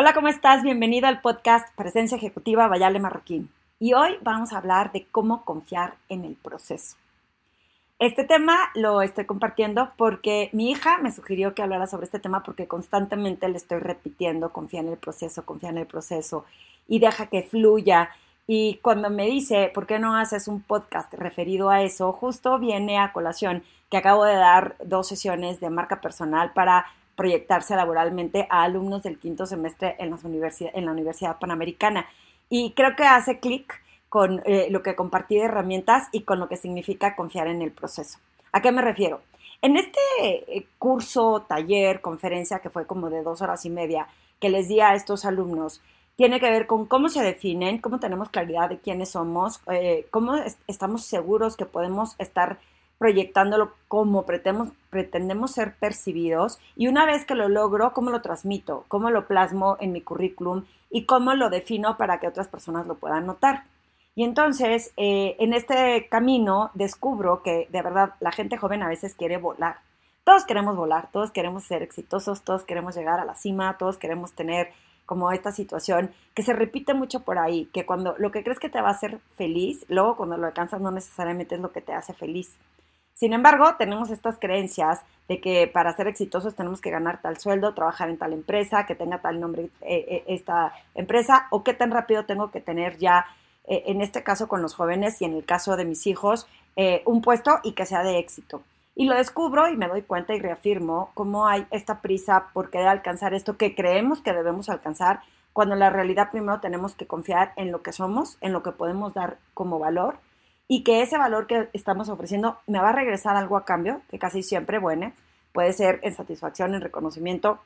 Hola, ¿cómo estás? Bienvenido al podcast Presencia Ejecutiva Vayale Marroquín. Y hoy vamos a hablar de cómo confiar en el proceso. Este tema lo estoy compartiendo porque mi hija me sugirió que hablara sobre este tema porque constantemente le estoy repitiendo, confía en el proceso, confía en el proceso y deja que fluya. Y cuando me dice, ¿por qué no haces un podcast referido a eso? Justo viene a colación que acabo de dar dos sesiones de marca personal para proyectarse laboralmente a alumnos del quinto semestre en, las en la Universidad Panamericana. Y creo que hace clic con eh, lo que compartí de herramientas y con lo que significa confiar en el proceso. ¿A qué me refiero? En este eh, curso, taller, conferencia que fue como de dos horas y media que les di a estos alumnos, tiene que ver con cómo se definen, cómo tenemos claridad de quiénes somos, eh, cómo estamos seguros que podemos estar proyectándolo como pretendemos, pretendemos ser percibidos y una vez que lo logro, cómo lo transmito, cómo lo plasmo en mi currículum y cómo lo defino para que otras personas lo puedan notar. Y entonces, eh, en este camino descubro que de verdad la gente joven a veces quiere volar. Todos queremos volar, todos queremos ser exitosos, todos queremos llegar a la cima, todos queremos tener como esta situación que se repite mucho por ahí, que cuando lo que crees que te va a hacer feliz, luego cuando lo alcanzas no necesariamente es lo que te hace feliz. Sin embargo, tenemos estas creencias de que para ser exitosos tenemos que ganar tal sueldo, trabajar en tal empresa, que tenga tal nombre eh, eh, esta empresa, o qué tan rápido tengo que tener ya, eh, en este caso con los jóvenes y en el caso de mis hijos, un puesto y que sea de éxito. Y lo descubro y me doy cuenta y reafirmo cómo hay esta prisa por querer alcanzar esto que creemos que debemos alcanzar, cuando en la realidad primero tenemos que confiar en lo que somos, en lo que podemos dar como valor y que ese valor que estamos ofreciendo me va a regresar algo a cambio, que casi siempre, bueno, puede ser en satisfacción, en reconocimiento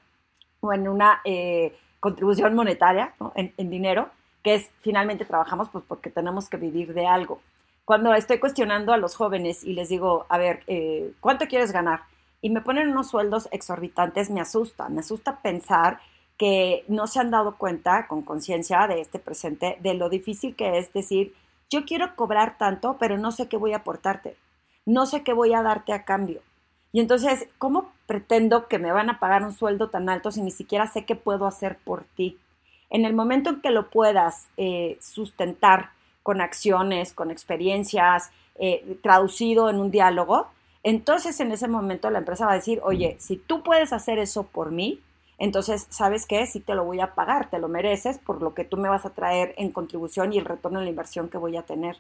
o en una eh, contribución monetaria, en, dinero, que es finalmente trabajamos pues porque tenemos que vivir de algo. Cuando estoy cuestionando a los jóvenes y les digo, a ver, eh, ¿cuánto quieres ganar? Y me ponen unos sueldos exorbitantes, me asusta, me asusta pensar que no se han dado cuenta con conciencia de este presente, de lo difícil que es decir, yo quiero cobrar tanto, pero no sé qué voy a aportarte, no sé qué voy a darte a cambio. Y entonces, ¿cómo pretendo que me van a pagar un sueldo tan alto si ni siquiera sé qué puedo hacer por ti? En el momento en que lo puedas eh, sustentar con acciones, con experiencias, eh, traducido en un diálogo, entonces en ese momento la empresa va a decir, oye, si tú puedes hacer eso por mí, entonces, ¿sabes qué? Sí te lo voy a pagar, te lo mereces por lo que tú me vas a traer en contribución y el retorno de la inversión que voy a tener.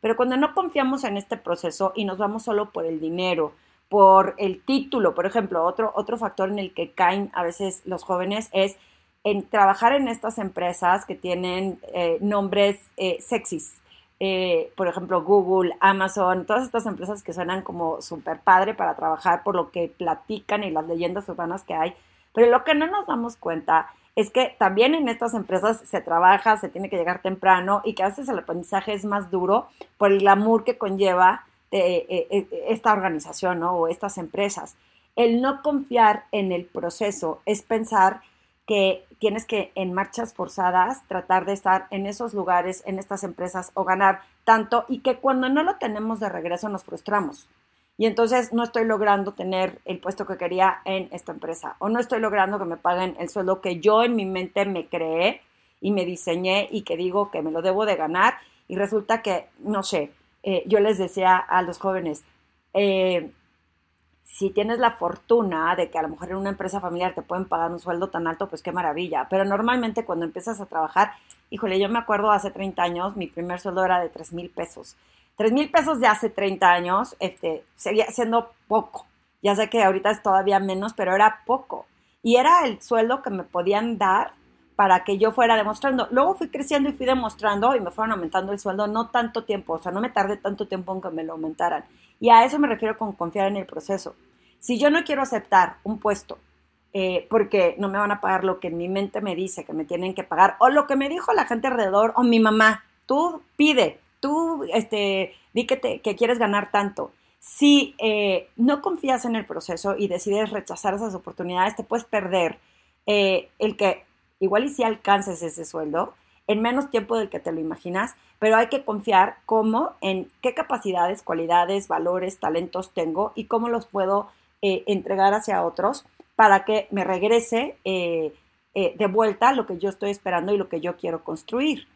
Pero cuando no confiamos en este proceso y nos vamos solo por el dinero, por el título, por ejemplo, otro, otro factor en el que caen a veces los jóvenes es en trabajar en estas empresas que tienen eh, nombres eh, sexys. Eh, por ejemplo, Google, Amazon, todas estas empresas que suenan como súper padre para trabajar por lo que platican y las leyendas urbanas que hay pero lo que no nos damos cuenta es que también en estas empresas se trabaja, se tiene que llegar temprano y que a veces el aprendizaje es más duro por el glamour que conlleva eh, eh, eh, esta organización o estas empresas. El no confiar en el proceso es pensar que tienes que en marchas forzadas tratar de estar en esos lugares, en estas empresas o ganar tanto y que cuando no lo tenemos de regreso nos frustramos y entonces no estoy logrando tener el puesto que quería en esta empresa o no estoy logrando que me paguen el sueldo que yo en mi mente me creé y me diseñé y que digo que me lo debo de ganar y resulta que, no sé, eh, yo les decía a los jóvenes, eh, si tienes la fortuna de que a lo mejor en una empresa familiar te pueden pagar un sueldo tan alto, pues qué maravilla. Pero normalmente cuando empiezas a trabajar, híjole, yo me acuerdo hace 30 años, mi primer sueldo era de 3 mil pesos. 3 mil pesos de hace 30 años este, seguía siendo poco. Ya sé que ahorita es todavía menos, pero era poco. Y era el sueldo que me podían dar para que yo fuera demostrando. Luego fui creciendo y fui demostrando y me fueron aumentando el sueldo no tanto tiempo, o sea, no me tardé tanto tiempo en que me lo aumentaran. Y a eso me refiero con confiar en el proceso. Si yo no quiero aceptar un puesto eh, porque no me van a pagar lo que en mi mente me dice que me tienen que pagar, o lo que me dijo la gente alrededor, o mi mamá, tú pide, tú este, di que, quieres ganar tanto. Si eh, no confías en el proceso y decides rechazar esas oportunidades, te puedes perder eh, el que igual y si alcances ese sueldo en menos tiempo del que te lo imaginas, pero hay que confiar cómo, en qué capacidades, cualidades, valores, talentos tengo y cómo los puedo eh, entregar hacia otros para que me regrese de vuelta lo que yo estoy esperando y lo que yo quiero construir.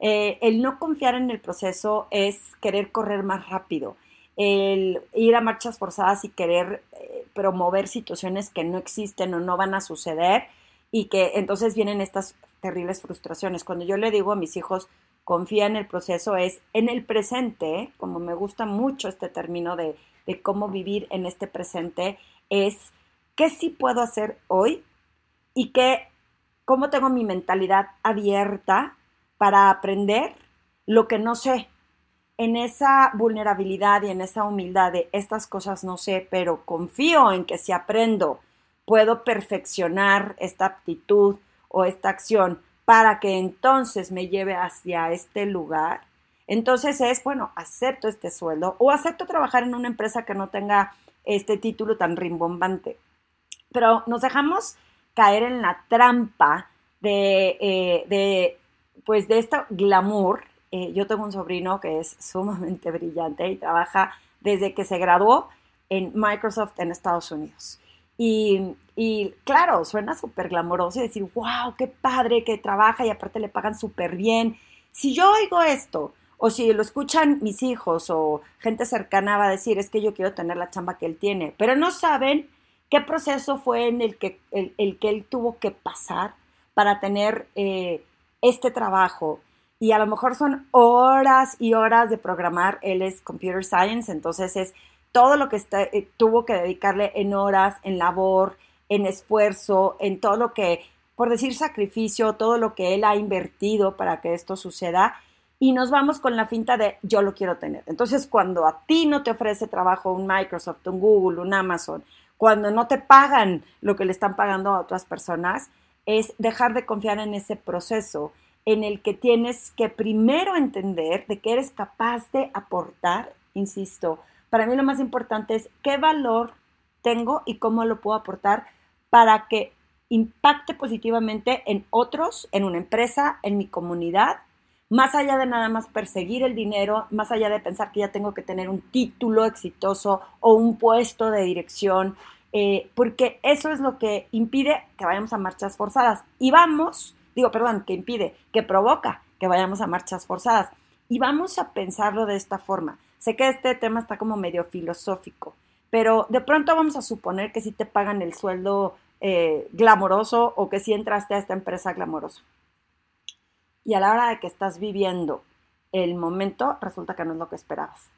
Eh, el no confiar en el proceso es querer correr más rápido, el ir a marchas forzadas y querer eh, promover situaciones que no existen o no van a suceder y que entonces vienen estas terribles frustraciones. Cuando yo le digo a mis hijos, confía en el proceso, es en el presente, como me gusta mucho este término de, de cómo vivir en este presente, es qué sí puedo hacer hoy y qué, cómo tengo mi mentalidad abierta para aprender lo que no sé. En esa vulnerabilidad y en esa humildad de estas cosas no sé, pero confío en que si aprendo puedo perfeccionar esta aptitud o esta acción para que entonces me lleve hacia este lugar, entonces es, bueno, acepto este sueldo o acepto trabajar en una empresa que no tenga este título tan rimbombante. Pero nos dejamos caer en la trampa de, eh, de pues de este glamour, eh, yo tengo un sobrino que es sumamente brillante y trabaja desde que se graduó en Microsoft en Estados Unidos. Y, y claro, suena súper glamoroso y decir, wow, qué padre que trabaja y aparte le pagan súper bien. Si yo oigo esto, o si lo escuchan mis hijos o gente cercana va a decir, es que yo quiero tener la chamba que él tiene, pero no saben qué proceso fue en el que, el, que él tuvo que pasar para tener eh, este trabajo y a lo mejor son horas y horas de programar. Él es computer science, entonces es todo lo que eh, tuvo que dedicarle en horas, en labor, en esfuerzo, en todo lo que, por decir sacrificio, todo lo que él ha invertido para que esto suceda. Y nos vamos con la finta de yo lo quiero tener. Entonces, cuando a ti no te ofrece trabajo un Microsoft, un Google, un Amazon, cuando no te pagan lo que le están pagando a otras personas, es dejar de confiar en ese proceso en el que tienes que primero entender de que eres capaz de aportar, insisto, para mí lo más importante es qué valor tengo y cómo lo puedo aportar para que impacte positivamente en otros, en una empresa, en mi comunidad, más allá de nada más perseguir el dinero, más allá de pensar que ya tengo que tener un título exitoso o un puesto de dirección, eh, porque eso es lo que impide que vayamos a marchas forzadas. Y vamos, digo, perdón, que impide, que provoca que vayamos a marchas forzadas. Y vamos a pensarlo de esta forma. Sé que este tema está como medio filosófico, pero de pronto vamos a suponer que si te pagan el sueldo eh, glamoroso o que si entraste a esta empresa glamoroso. Y a la hora de que estás viviendo el momento, resulta que no es lo que esperabas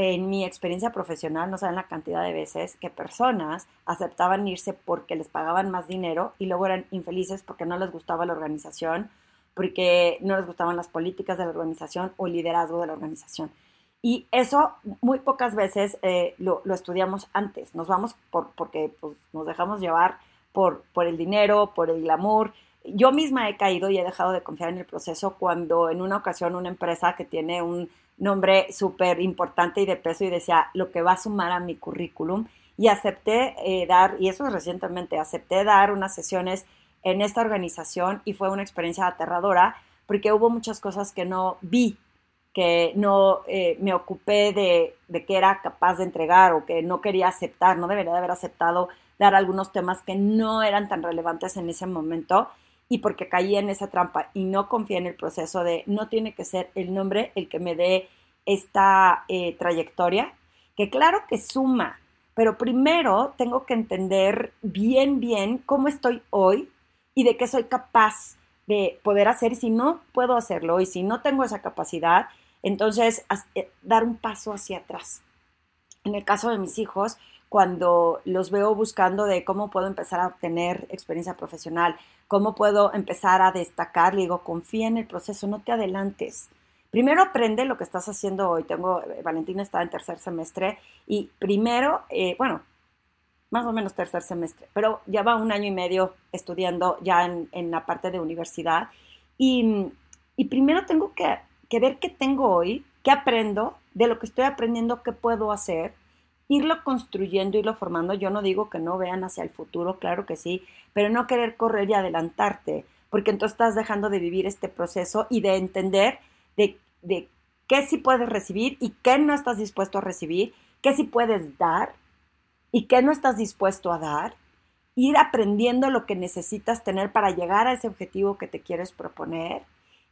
en mi experiencia profesional, no saben la cantidad de veces que personas aceptaban irse porque les pagaban más dinero y luego eran infelices porque no les gustaba la organización, porque no les gustaban las políticas de la organización o el liderazgo de la organización. Y eso muy pocas veces eh, lo, estudiamos antes. Nos vamos por, porque pues, nos dejamos llevar por, por el dinero, por el glamour. Yo misma he caído y he dejado de confiar en el proceso cuando en una ocasión una empresa que tiene un nombre súper importante y de peso y decía lo que va a sumar a mi currículum y acepté eh, dar, y eso es recientemente, acepté dar unas sesiones en esta organización y fue una experiencia aterradora porque hubo muchas cosas que no vi, que no eh, me ocupé de, de que era capaz de entregar o que no quería aceptar, no debería de haber aceptado dar algunos temas que no eran tan relevantes en ese momento y porque caí en esa trampa y no confié en el proceso de no tiene que ser el nombre el que me dé esta eh, trayectoria, que claro que suma, pero primero tengo que entender bien, bien cómo estoy hoy y de qué soy capaz de poder hacer y si no puedo hacerlo y si no tengo esa capacidad, entonces eh, dar un paso hacia atrás. En el caso de mis hijos, cuando los veo buscando de cómo puedo empezar a obtener experiencia profesional, cómo puedo empezar a destacar, le digo, confía en el proceso, no te adelantes. Primero aprende lo que estás haciendo hoy. Tengo, eh, Valentina está en tercer semestre y primero, eh, bueno, más o menos tercer semestre, pero ya va un año y medio estudiando ya en, en la parte de universidad. Y, y primero tengo que, que ver qué tengo hoy, qué aprendo, de lo que estoy aprendiendo, qué puedo hacer irlo construyendo, irlo formando. Yo no digo que no vean hacia el futuro, claro que sí, pero no querer correr y adelantarte, porque entonces estás dejando de vivir este proceso y de entender de, de qué sí puedes recibir y qué no estás dispuesto a recibir, qué sí puedes dar y qué no estás dispuesto a dar. ir aprendiendo lo que necesitas tener para llegar a ese objetivo que te quieres proponer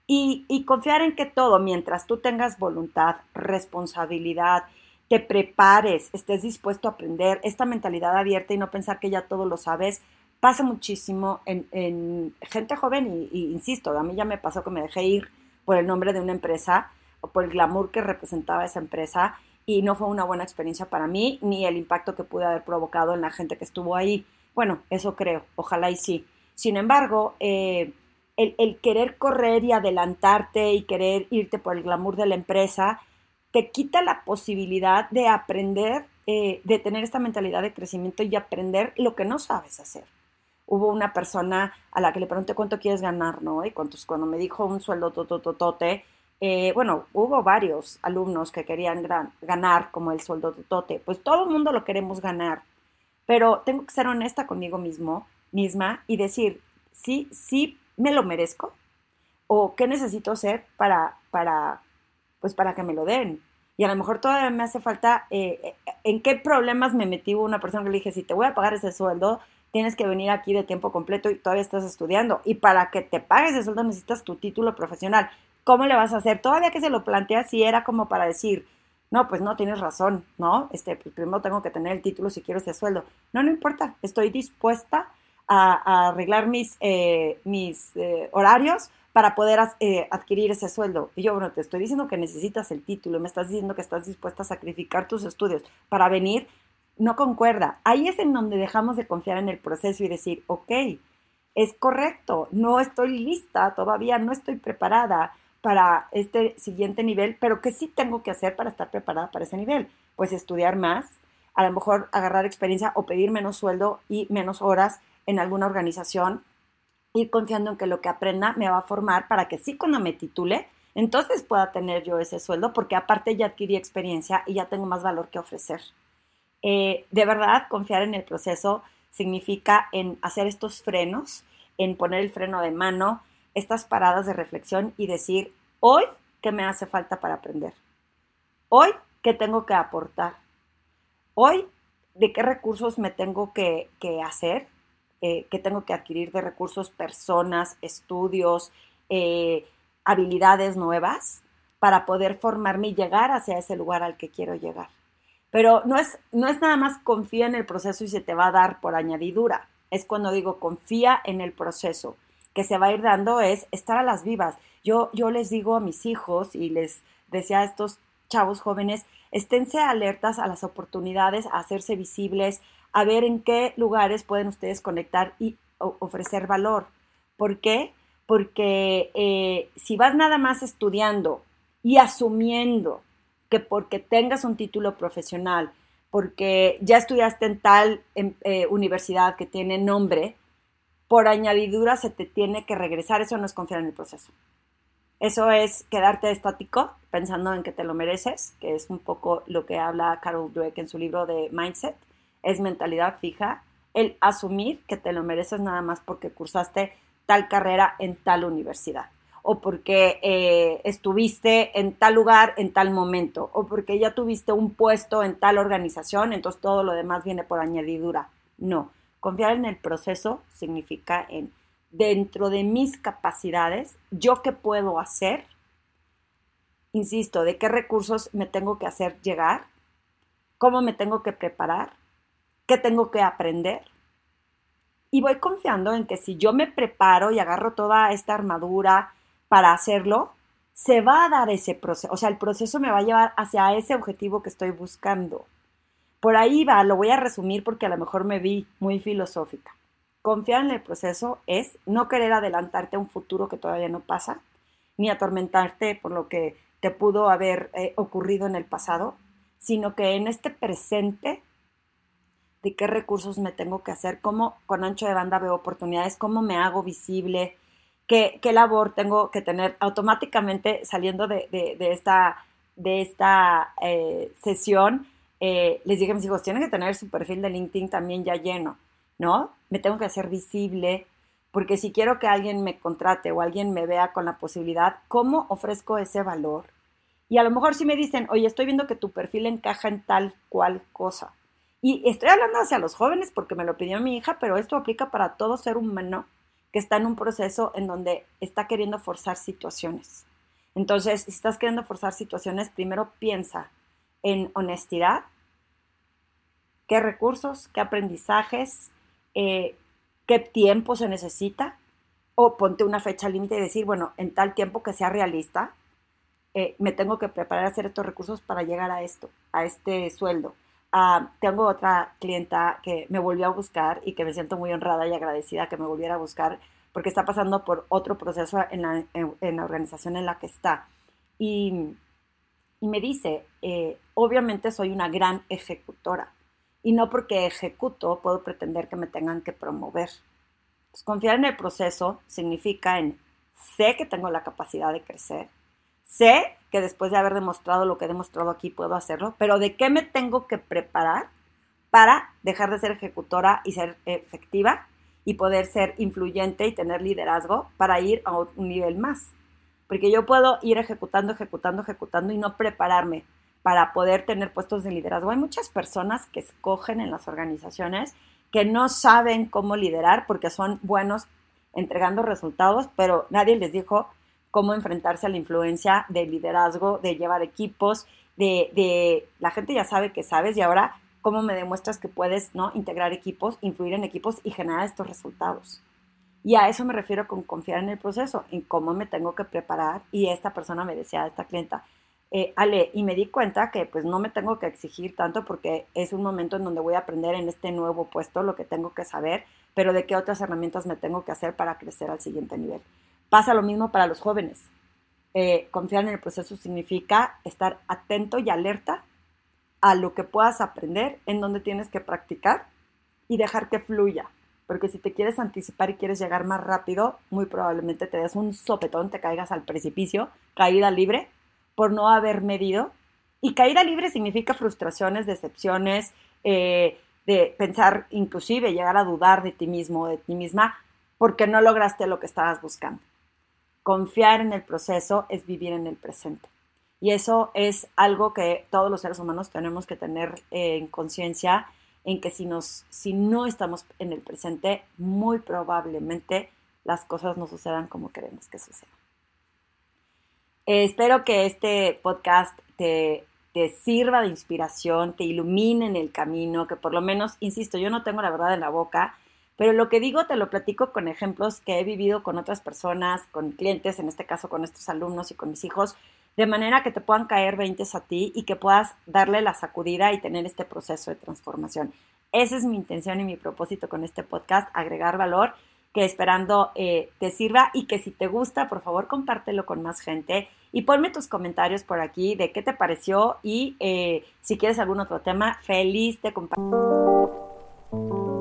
y, y confiar en que todo, mientras tú tengas voluntad, responsabilidad, te prepares, estés dispuesto a aprender, esta mentalidad abierta y no pensar que ya todo lo sabes, pasa muchísimo en, gente joven y, insisto, a mí ya me pasó que me dejé ir por el nombre de una empresa o por el glamour que representaba esa empresa y no fue una buena experiencia para mí ni el impacto que pude haber provocado en la gente que estuvo ahí. Bueno, eso creo, ojalá y sí. Sin embargo, eh, el, el, querer correr y adelantarte y querer irte por el glamour de la empresa te quita la posibilidad de aprender, eh, de tener esta mentalidad de crecimiento y aprender lo que no sabes hacer. Hubo una persona a la que le pregunté cuánto quieres ganar, ¿no? Y cuántos, cuando me dijo un sueldo totototote, eh, bueno, hubo varios alumnos que querían ganar como el sueldo totote. Pues todo el mundo lo queremos ganar, pero tengo que ser honesta conmigo mismo, misma y decir, sí, sí me lo merezco o qué necesito hacer para, para pues para que me lo den. Y a lo mejor todavía me hace falta, eh, eh, ¿en qué problemas me metí una persona que le dije, si te voy a pagar ese sueldo, tienes que venir aquí de tiempo completo y todavía estás estudiando. Y para que te pagues ese sueldo necesitas tu título profesional. ¿Cómo le vas a hacer? Todavía que se lo plantea, si era como para decir, no, pues no tienes razón, ¿no? Este, pues primero tengo que tener el título si quiero ese sueldo. No, no importa, estoy dispuesta a, arreglar mis, eh, mis horarios para poder eh, adquirir ese sueldo. Y yo, bueno, te estoy diciendo que necesitas el título, me estás diciendo que estás dispuesta a sacrificar tus estudios para venir, no concuerda. Ahí es en donde dejamos de confiar en el proceso y decir, ok, es correcto, no estoy lista, todavía no estoy preparada para este siguiente nivel, pero ¿qué sí tengo que hacer para estar preparada para ese nivel? Pues estudiar más, a lo mejor agarrar experiencia o pedir menos sueldo y menos horas en alguna organización ir confiando en que lo que aprenda me va a formar para que sí cuando me titule, entonces pueda tener yo ese sueldo, porque aparte ya adquirí experiencia y ya tengo más valor que ofrecer. Eh, de verdad, confiar en el proceso significa en hacer estos frenos, en poner el freno de mano, estas paradas de reflexión y decir, hoy, ¿qué me hace falta para aprender? Hoy, ¿qué tengo que aportar? Hoy, ¿de qué recursos me tengo que, hacer? eh, que tengo que adquirir de recursos, personas, estudios, eh, habilidades nuevas para poder formarme y llegar hacia ese lugar al que quiero llegar. Pero no es, no es nada más confía en el proceso y se te va a dar por añadidura. Es cuando digo confía en el proceso. Que se va a ir dando es estar a las vivas. Yo, yo les digo a mis hijos y les decía a estos chavos jóvenes, esténse alertas a las oportunidades, a hacerse visibles, a ver en qué lugares pueden ustedes conectar y ofrecer valor. ¿Por qué? Porque eh, si vas nada más estudiando y asumiendo que porque tengas un título profesional, porque ya estudiaste en tal em, eh, universidad que tiene nombre, por añadidura se te tiene que regresar. Eso no es confiar en el proceso. Eso es quedarte estático pensando en que te lo mereces, que es un poco lo que habla Carol Dweck en su libro de Mindset es mentalidad fija, el asumir que te lo mereces nada más porque cursaste tal carrera en tal universidad o porque eh, estuviste en tal lugar en tal momento, o porque ya tuviste un puesto en tal organización, entonces todo lo demás viene por añadidura. No, confiar en el proceso significa en dentro de mis capacidades, yo qué puedo hacer, insisto, de qué recursos me tengo que hacer llegar, cómo me tengo que preparar ¿Qué tengo que aprender? Y voy confiando en que si yo me preparo y agarro toda esta armadura para hacerlo, se va a dar ese proceso, o sea, el proceso me va a llevar hacia ese objetivo que estoy buscando. Por ahí va, lo voy a resumir porque a lo mejor me vi muy filosófica. Confiar en el proceso es no querer adelantarte a un futuro que todavía no pasa, ni atormentarte por lo que te pudo haber eh, ocurrido en el pasado, sino que en este presente de qué recursos me tengo que hacer, cómo con ancho de banda veo oportunidades, cómo me hago visible, qué, labor tengo que tener automáticamente saliendo de, esta, de esta eh, sesión. Eh, les dije a mis hijos, tienen que tener su perfil de LinkedIn también ya lleno, ¿no? Me tengo que hacer visible, porque si quiero que alguien me contrate o alguien me vea con la posibilidad, ¿cómo ofrezco ese valor? Y a lo mejor si me dicen, oye, estoy viendo que tu perfil encaja en tal cual cosa Y estoy hablando hacia los jóvenes porque me lo pidió mi hija, pero esto aplica para todo ser humano que está en un proceso en donde está queriendo forzar situaciones. Entonces, si estás queriendo forzar situaciones, primero piensa en honestidad, qué recursos, qué aprendizajes, eh, qué tiempo se necesita, o ponte una fecha límite y decir, bueno, en tal tiempo que sea realista, eh, me tengo que preparar a hacer estos recursos para llegar a esto, a este sueldo. Ah, tengo otra clienta que me volvió a buscar y que me siento muy honrada y agradecida que me volviera a buscar porque está pasando por otro proceso en la, en, la organización en la que está. Y, y me dice, eh, obviamente soy una gran ejecutora y no porque ejecuto puedo pretender que me tengan que promover. Pues confiar en el proceso significa en sé que tengo la capacidad de crecer, sé que después de haber demostrado lo que he demostrado aquí puedo hacerlo, pero ¿de qué me tengo que preparar para dejar de ser ejecutora y ser efectiva y poder ser influyente y tener liderazgo para ir a un nivel más? Porque yo puedo ir ejecutando, ejecutando, ejecutando y no prepararme para poder tener puestos de liderazgo. Hay muchas personas que escogen en las organizaciones que no saben cómo liderar porque son buenos entregando resultados, pero nadie les dijo cómo enfrentarse a la influencia del liderazgo, de llevar equipos, de, de, la gente ya sabe que sabes y ahora cómo me demuestras que puedes ¿no? integrar equipos, influir en equipos y generar estos resultados. Y a eso me refiero con confiar en el proceso, en cómo me tengo que preparar. Y esta persona me decía, esta clienta, eh, Ale, y me di cuenta que pues no me tengo que exigir tanto porque es un momento en donde voy a aprender en este nuevo puesto lo que tengo que saber, pero de qué otras herramientas me tengo que hacer para crecer al siguiente nivel. Pasa lo mismo para los jóvenes. Eh, confiar en el proceso significa estar atento y alerta a lo que puedas aprender, en donde tienes que practicar y dejar que fluya. Porque si te quieres anticipar y quieres llegar más rápido, muy probablemente te des un sopetón, te caigas al precipicio, caída libre, por no haber medido. Y caída libre significa frustraciones, decepciones, eh, de pensar, inclusive llegar a dudar de ti mismo o de ti misma, porque no lograste lo que estabas buscando. Confiar en el proceso es vivir en el presente. Y eso es algo que todos los seres humanos tenemos que tener en conciencia, en que si, no estamos en el presente, muy probablemente las cosas no sucedan como queremos que sucedan. Eh, espero que este podcast te sirva de inspiración, te ilumine en el camino, que por lo menos, insisto, yo no tengo la verdad en la boca, pero lo que digo te lo platico con ejemplos que he vivido con otras personas, con clientes, en este caso con estos alumnos y con mis hijos, de manera que te puedan caer 20 a ti y que puedas darle la sacudida y tener este proceso de transformación. Esa es mi intención y mi propósito con este podcast, agregar valor que esperando eh, te sirva y que si te gusta, por favor, compártelo con más gente y ponme tus comentarios por aquí de qué te pareció y eh, si quieres algún otro tema, feliz de compartir.